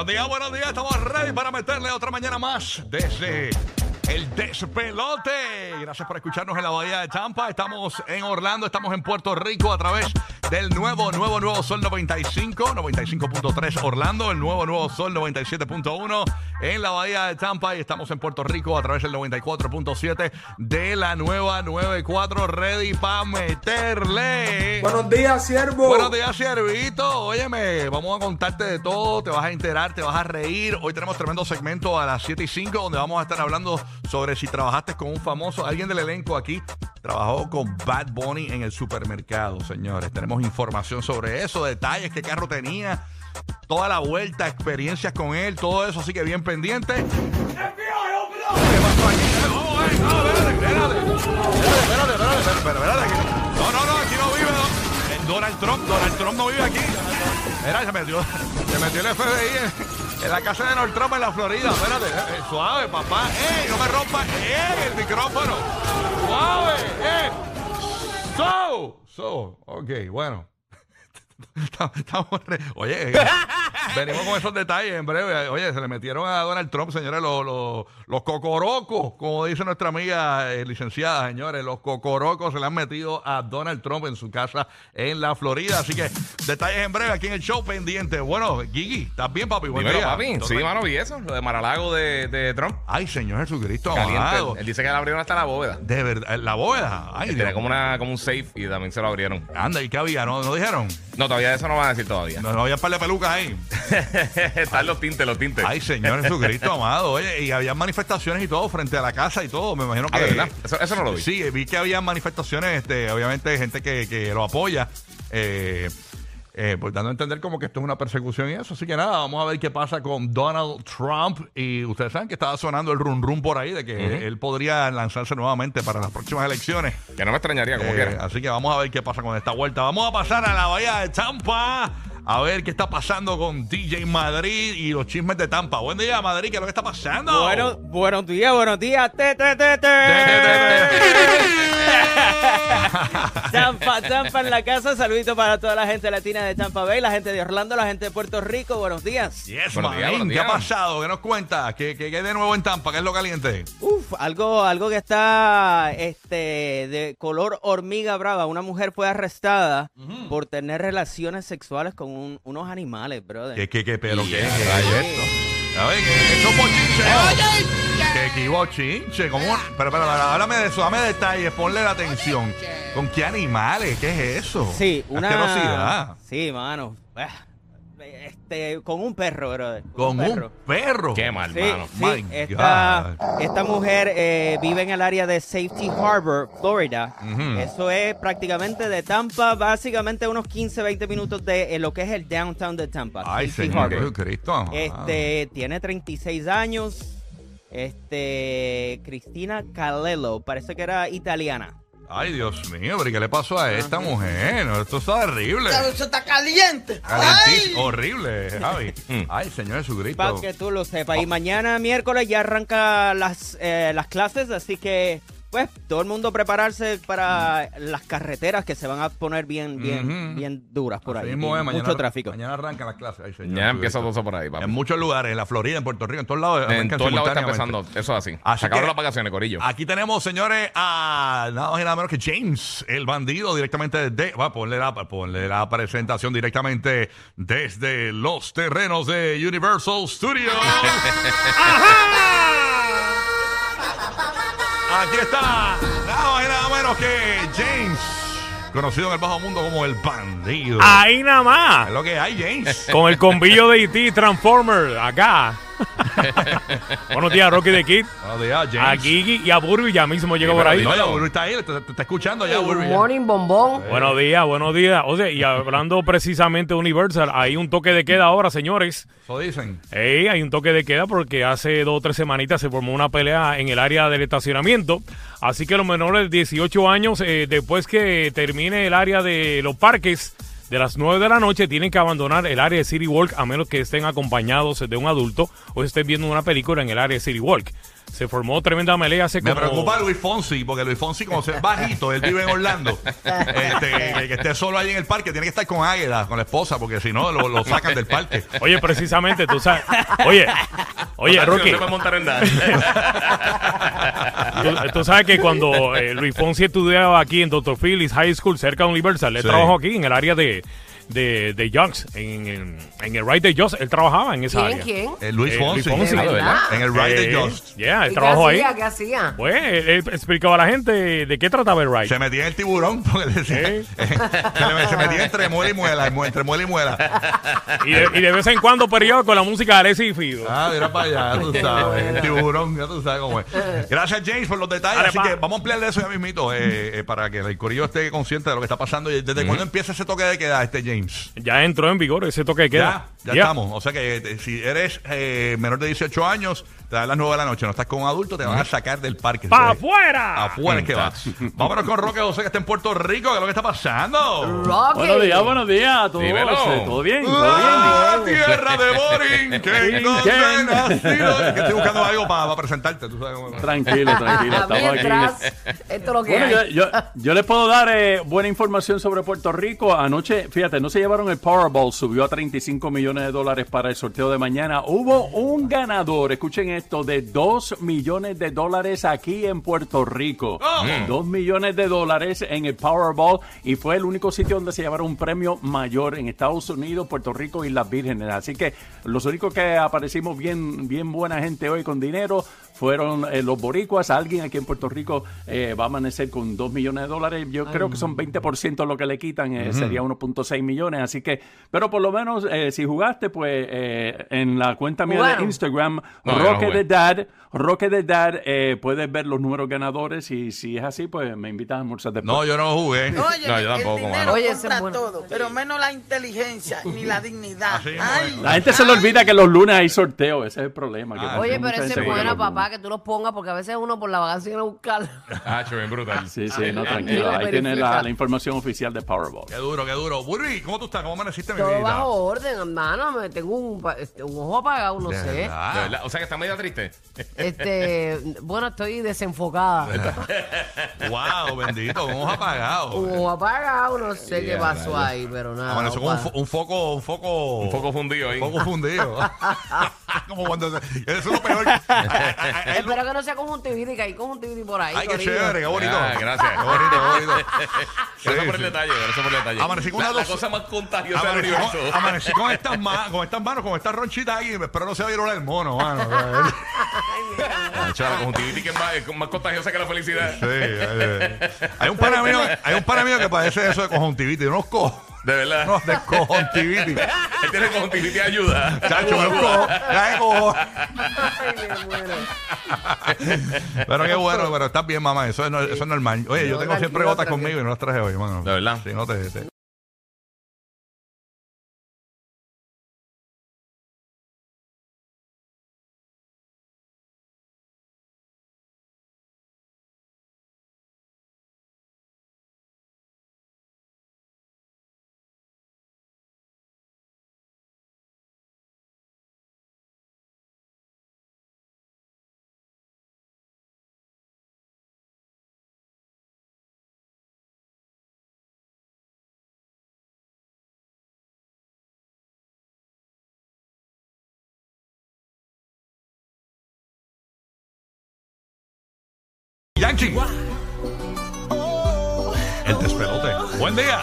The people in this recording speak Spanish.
Buenos días, buenos días. Estamos ready para meterle otra mañana más desde el despelote. Gracias por escucharnos en la Bahía de Tampa. Estamos en Orlando, estamos en Puerto Rico a través del nuevo, nuevo, nuevo Sol 95, 95.3 Orlando, el nuevo, nuevo Sol 97.1 en la Bahía de Tampa y estamos en Puerto Rico a través del 94.7 de la nueva 94 Ready para meterle. Buenos días, siervo. Buenos días, Ciervito. Óyeme, vamos a contarte de todo, te vas a enterar, te vas a reír. Hoy tenemos tremendo segmento a las 7 y 5 donde vamos a estar hablando sobre si trabajaste con un famoso, alguien del elenco aquí trabajó con Bad Bunny en el supermercado, señores. Tenemos información sobre eso, detalles, qué carro tenía, toda la vuelta, experiencias con él, todo eso, así que bien pendiente. ¿Qué pasó aquí? Eh, vamos, eh, no, espérate, espérate. Espérate, espérate, espérate, espérate, aquí no- No, no, aquí no vive no. Eh, Donald Trump, Donald Trump no vive aquí. Mira, se metió, se metió el FBI en, en la casa de Donald Trump en la Florida. Espérate, eh, eh, suave, papá. ¡Ey, no me rompas! ¡Ey, el micrófono! So, ok, bueno. Estamos re- Oye, venimos con esos detalles en breve. Oye, se le metieron a Donald Trump, señores, los, los, los cocorocos, como dice nuestra amiga eh, licenciada, señores, los cocorocos se le han metido a Donald Trump en su casa en la Florida. Así que detalles en breve aquí en el show pendiente. Bueno, Gigi, ¿estás bien, papi? Buen Dímelo, día. papi. ¿Todo Sí, mano, vi eso. Lo de Maralago de, de Trump. Ay, Señor Jesucristo, amado. Él, dice que le abrieron hasta la bóveda. De verdad, la bóveda. Ay, Tenía Dios. como, una, como un safe y también se lo abrieron. Anda, ¿y qué había? ¿No, no dijeron? No, todavía eso no van a decir todavía. No, no había un par de pelucas ahí. Están los tintes, los tintes. Ay, Señor Jesucristo, amado. Oye, y había manifestaciones y todo frente a la casa y todo. Me imagino que. Ah, ¿de verdad? Eso, eso no lo vi. Sí, vi que había manifestaciones, este, obviamente, gente que, que lo apoya. Eh, eh, pues dando a entender como que esto es una persecución y eso. Así que nada, vamos a ver qué pasa con Donald Trump. Y ustedes saben que estaba sonando el rum rum por ahí de que él podría lanzarse nuevamente para las próximas elecciones. Que no me extrañaría, como Eh, quiera. así que vamos a ver qué pasa con esta vuelta. Vamos a pasar a la bahía de Tampa. A ver qué está pasando con DJ Madrid y los chismes de Tampa. Buen día, Madrid. ¿Qué es lo que está pasando? Bueno, buenos días, buenos días. Te, te, te, te. Tampa, Tampa en la casa. Saludito para toda la gente latina de Tampa Bay, la gente de Orlando, la gente de Puerto Rico. Buenos días. Yes, Buenos días, buenos ¿Qué ha días. pasado? ¿Qué nos cuenta? ¿Qué, qué, qué hay de nuevo en Tampa? ¿Qué es lo caliente? Uf, algo, algo que está este, de color hormiga brava. Una mujer fue arrestada por tener relaciones sexuales con un- unos animales, brother. ¿Qué, qué, qué, pero qué, Yeah, qué es rayos. esto? A ver, ¿qué eso bochinche? ¿Qué, qué bochinche? ¿Cómo? Pero, pero, pero, háblame de eso, dame detalles, ponle la atención. ¿Con qué animales? ¿Qué es eso? Sí, una. Asquerosidad. Sí, mano. Ah, Este, con un perro, brother. Con un perro. Qué mal, Sí, mano. sí, My esta, God. esta mujer eh, vive en el área de Safety Harbor, Florida. Eso es prácticamente de Tampa, básicamente unos 15, 20 minutos de eh, lo que es el downtown de Tampa. Ay, Safety Señor Harbor. Jesucristo. amado. Este, tiene 36 años. Este, Cristina Calello, parece que era italiana. Ay, Dios mío, pero ¿qué le pasó a esta mujer? No, esto está horrible. Eso está caliente. Calentísimo, horrible, Javi. Mm. Ay, Señor Jesucristo. Para que tú lo sepas. Y mañana miércoles ya arranca las, eh, las clases, así que pues todo el mundo prepararse para las carreteras que se van a poner bien, bien, bien duras por Así ahí. mismo Y es, mañana, Mucho tráfico. Mañana arrancan las clases. Ay, Señor Ya empieza todo eso por ahí, papi. En muchos lugares, en la Florida, en Puerto Rico, en todos lados. En todos lados está empezando. Eso es así. Así Se acabaron las vacaciones, Corillo. Aquí tenemos, señores, a nada más y nada menos que James, el bandido, directamente desde. Va, ponle la, ponle la presentación directamente desde los terrenos de Universal Studios. Aquí está, nada más y nada menos que James, conocido en el bajo mundo como el bandido. Ahí nada Es más. lo que hay, James. Con el combillo de E.T. Transformer acá. Buenos días, Rocky de Kid. Buenos días, A James. Gigi y a Burby ya mismo llegó por ahí. No, ya Burbu está ahí, te, te- te está escuchando ya, Burbu. ya. Morning, bombón. Buenos días, buenos días. O sea, y hablando precisamente de Universal, hay un toque de queda ahora, señores. Eso dicen. Ey, hay un toque de queda porque hace dos o tres semanitas se formó una pelea en el área del estacionamiento. Así que los menores de 18 años, eh, después que termine el área de los parques de las 9 de la noche, tienen que abandonar el área de City Walk a menos que estén acompañados de un adulto o estén viendo una película en el área de City Walk. Se formó tremenda melea hace Me como... preocupa Luis Fonsi, porque Luis Fonsi, como se es bajito, él vive en Orlando. Este, que, que esté solo ahí en el parque, tiene que estar con Águeda, con la esposa, porque si no, lo, lo sacan del parque. Oye, precisamente, tú sabes... Oye, oye, Rocky, tú, tú sabes que cuando eh, Luis Fonsi estudiaba aquí en Dr. Phillips High School, cerca de Universal, él Sí. trabajó aquí en el área de, de, de Youngs, en, en, en el ride de Youngs, él trabajaba en esa ¿Quién? área. ¿Quién? Eh, Luis Eh, Fonsi, Luis Fonsi. Ah, ¿de verdad? en el ride de Eh, Just. Yeah, él ¿Y trabajó qué ahí. hacía? ¿Qué hacía? Pues él, él explicaba a la gente de qué trataba el ride. Se metía en el tiburón, porque decía, Sí. se, le- se metía entre muela y muela, mu- entre muela y muela. Y de, y de vez en cuando periodo con la música de Alessi y Fido. Ah, mira para allá, ya tú sabes, el tiburón, ya tú sabes cómo es. Gracias, James, por los detalles. Dale, Así pa. que vamos a ampliarle eso ya mismito, eh, eh, para que el corillo esté consciente de lo que está pasando. ¿Y ¿Desde cuándo empieza ese toque de queda, este James? Ya entró en vigor ese toque de queda. Ya, ya Ya. estamos. O sea que eh, si eres eh, menor de 18 años, te dan las 9 de la noche, no estás con un adulto, te van a sacar del parque. ¡Pa' O sea, afuera! Afuera es que va. Vámonos con Roque José, que está en Puerto Rico, que es lo que está pasando. Rocky. Buenos días, buenos días a todos. Dímelo. Eh, ¿Todo bien? ¿Todo ¡Ah, bien? tierra de Boring! ¡Qué Ken. nacido! Que estoy buscando algo para presentarte, tú sabes. Tranquilo, tranquilo. Ah, Estamos Mientras, aquí. esto es lo que Bueno, yo, hay. yo, yo les puedo dar eh, buena información sobre Puerto Rico. Anoche, fíjate, no se llevaron el Powerball, subió a 35 millones de dólares para el sorteo de mañana. Hubo un ganador, escuchen esto, de 2 millones de dólares aquí en Puerto Rico. Oh. 2 millones de dólares en el Powerball y fue el único sitio donde se llevaron un premio mayor en Estados Unidos, Puerto Rico y las Vírgenes. Así que los únicos que aparecimos bien, bien buena gente hoy con dinero fueron eh, los boricuas. Alguien aquí en Puerto Rico eh, va a amanecer con 2 millones de dólares. Yo creo que son 20% lo que le quitan, eh, sería 1.6 millones. Así que, pero por lo menos eh, si jugaste, pues eh, en la cuenta mía de. Instagram, No, Roque de Dad, Roque de Dad, eh, puedes ver los números ganadores y si es así, pues me invitas a almorzar después. No, yo no jugué. Oye, No, yo tampoco, el dinero. Oye, compra bueno. todo, pero menos la inteligencia ni la dignidad. Ay. La gente se le olvida que los lunes hay sorteo, ese es el problema. que Ah, Oye, pero ese es lunes. papá, que tú los pongas, porque a veces uno por la vacancia viene a buscarlo. Ah, bien brutal. Sí, sí, no, tranquilo. Ahí tienes la, información oficial de Powerball. Qué duro, qué duro. Burby, ¿cómo tú estás? ¿Cómo amaneciste, mi Todo vida? bajo orden, hermano. Me tengo un, este, un ojo apagado, no De sé. verdad. De verdad. O sea que está media triste. Este, bueno, estoy desenfocada. Wow, bendito, un ojo apagado. Un ojo apagado, no sé qué pasó ahí, pero nada. Amaneció con un, opa. fo- un foco, un foco. Un poco fundido ahí. Un foco fundido. Como cuando. se- Eso es lo peor. Ay, ay, ay, ay, Espero que no sea conjuntivitis, que hay conjuntivitis por ahí. Ay, qué corillo. chévere, qué bonito. Ah, gracias. Qué bonito, qué bonito. Gracias por el sí. detalle, gracias por el detalle. Amanecí con la, una la dos- cosa más contagiosa del Amanecí universo. con, amanecí con estas manos, con estas manos, con estas ronchitas ahí. Espero no se vaya a ir el mono, mano. Ah, la conjuntivitis que es más, es más contagiosa que la felicidad. Sí, eh, hay un pana mío, hay un pana mío que padece eso de conjuntivitis. Unos cojos. De verdad. No, de conjuntivitis. Él tiene conjuntivitis de ayuda. Chacho, me muero. Pero qué bueno, pero estás bien, mamá. Eso es, no- eso es normal. Oye, yo tengo siempre gotas conmigo y no las traje hoy, mano. De verdad. Sí, no te. te- Yankee. El despelote. Buen día.